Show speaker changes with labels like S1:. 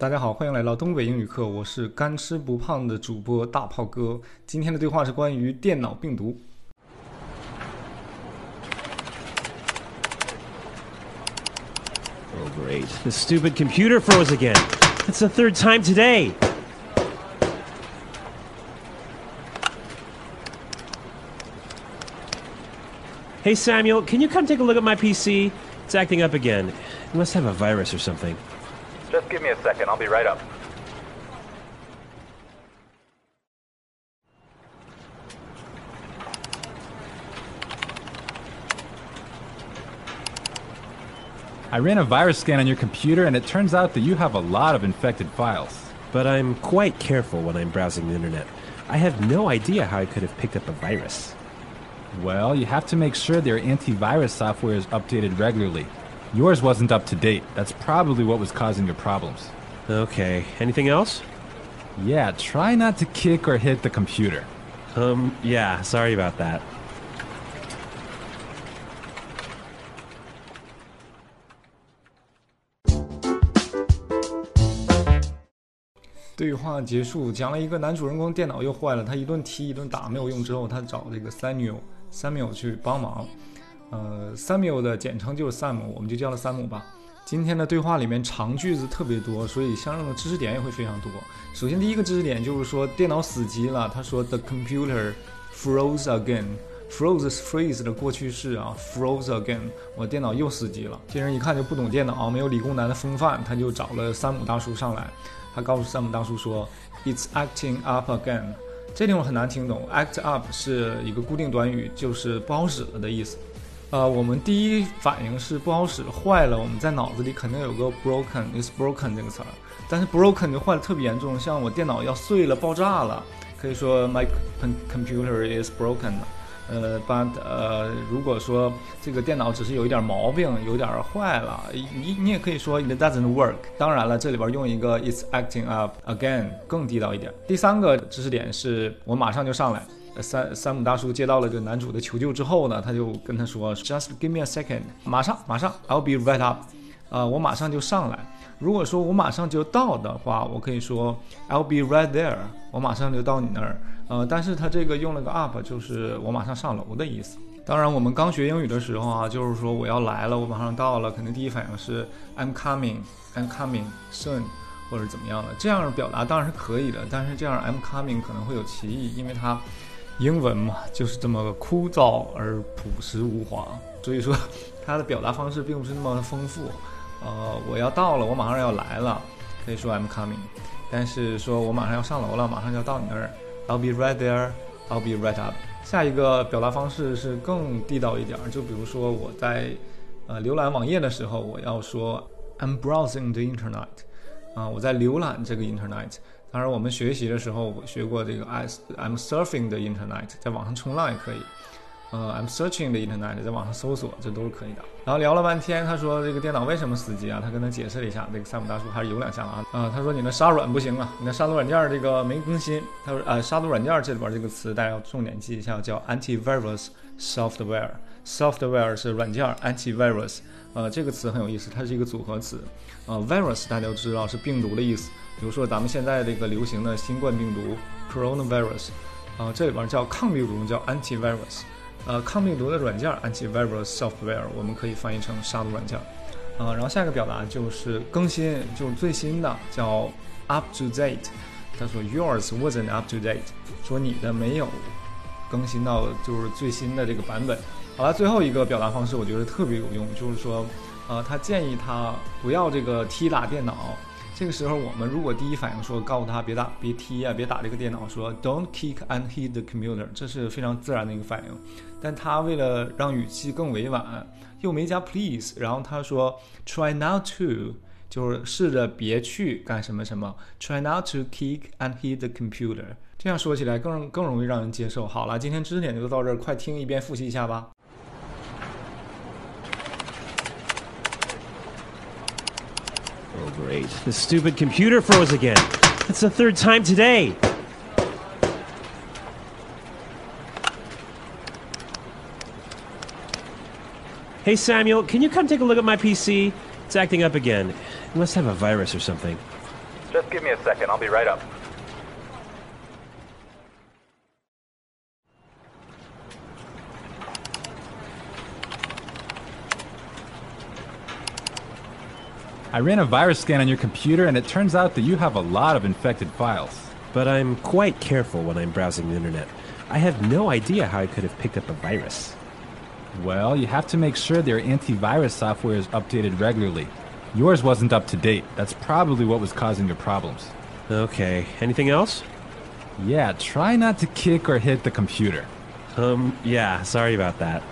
S1: 大家好，欢迎来到东北英语课，我是干吃不胖的主播大炮哥。今天的对话是关于电脑病毒。
S2: Oh, great. The stupid computer froze again. It's the third time today. Hey, Samuel, can you come take a look at my PC? It's acting up again. It must have a virus or something.
S3: Just give me a second. I'll be right up.
S4: I ran a virus scan on your computer and it turns out that you have a lot of infected files.
S2: But I'm quite careful when I'm browsing the internet. I have no idea how I could have picked up a virus.
S4: Well, you have to make sure their antivirus software is updated regularly. Yours wasn't up to date. That's probably what was causing your problems.
S2: Okay, anything else?
S4: Yeah, try not to kick or hit the computer.
S2: Um, yeah, sorry about that.
S1: 对话结束，讲了一个男主人公电脑又坏了，他一顿踢一顿打没有用之后，他找这个 Samuel Samuel 去帮忙。 呃，Samuel 的简称就是 Sam，我们就叫他山姆吧。今天的对话里面长句子特别多，所以相应的知识点也会非常多。首先第一个知识点就是说电脑死机了，他说 The computer froze again。froze 是 freeze 的过去式啊，froze again，我电脑又死机了。这人一看就不懂电脑，没有理工男的风范，他就找了山姆大叔上来。他告诉山姆大叔说：“It's acting up again。”这地方很难听懂，act up 是一个固定短语，就是不好使了的意思。呃，我们第一反应是不好使，坏了。我们在脑子里肯定有个 broken，is broken 这个词儿，但是 broken 就坏的特别严重，像我电脑要碎了、爆炸了，可以说 my computer is broken。呃，but 呃，如果说这个电脑只是有一点毛病，有点坏了，你你也可以说 it doesn't work。当然了，这里边用一个 it's acting up again 更地道一点。第三个知识点是我马上就上来。山山姆大叔接到了这男主的求救之后呢，他就跟他说，just give me a second，马上马上，I'll be right up，啊、我马上就上来。如果说我马上就到的话，我可以说 I'll be right there，我马上就到你那儿。呃，但是他这个用了个 up，就是我马上上楼的意思。当然，我们刚学英语的时候啊，就是说我要来了，我马上到了，肯定第一反应是 I'm coming，I'm coming soon，或者怎么样的。这样表达当然是可以的，但是这样 I'm coming 可能会有歧义，因为它英文嘛就是这么枯燥而朴实无华，所以说它的表达方式并不是那么丰富。呃，我要到了，我马上要来了，可以说 I'm coming，但是说我马上要上楼了，马上就要到你那儿，I'll be right there，I'll be right up。下一个表达方式是更地道一点，就比如说我在呃浏览网页的时候，我要说 I'm browsing the internet，啊、我在浏览这个 internet。当然，我们学习的时候学过这个 I I'm surfing the internet，在网上冲浪也可以。呃，I'm searching the internet，在网上搜索，这都是可以的。然后聊了半天，他说这个电脑为什么死机啊？他跟他解释了一下，这个山姆大叔还是有两下啊。啊、他说你的杀软不行啊，你的杀毒软件这个没更新。他说呃，杀毒软件这里边这个词大家要重点记一下，叫 antivirus software。Software 是软件，antivirus，呃，这个词很有意思，它是一个组合词。呃，virus 大家都知道是病毒的意思，比如说咱们现在这个流行的新冠病毒 coronavirus，啊、这里边叫抗病毒，叫 antivirus。呃，抗病毒的软件 antivirus software，我们可以翻译成杀毒软件。啊、然后下一个表达就是更新，就是最新的，叫 up to date。他说 yours wasn't up to date，说你的没有更新到就是最新的这个版本。好了，最后一个表达方式我觉得特别有用，就是说，呃，他建议他不要这个踢打电脑。这个时候，我们如果第一反应说告诉他别打、别踢啊、别打这个电脑，说 Don't kick and hit the computer，这是非常自然的一个反应。但他为了让语气更委婉，又没加 please，然后他说 Try not to，就是试着别去干什么什么，Try not to kick and hit the computer。这样说起来更更容易让人接受。好了，今天知识点就到这儿，快听一遍，复习一下吧。
S2: Oh, great. The stupid computer froze again. It's the third time today. Hey, Samuel, can you come take a look at my PC? It's acting up again. It must have a virus or something.
S3: Just give me a second. I'll be right up.
S4: I ran a virus scan on your computer, and it turns out that you have a lot of infected files.
S2: But I'm quite careful when I'm browsing the internet. I have no idea how I could have picked up a virus.
S4: Well, you have to make sure their antivirus software is updated regularly. Yours wasn't up to date. That's probably what was causing your problems.
S2: Okay, anything else?
S4: Yeah, try not to kick or hit the computer.
S2: Um, yeah, sorry about that.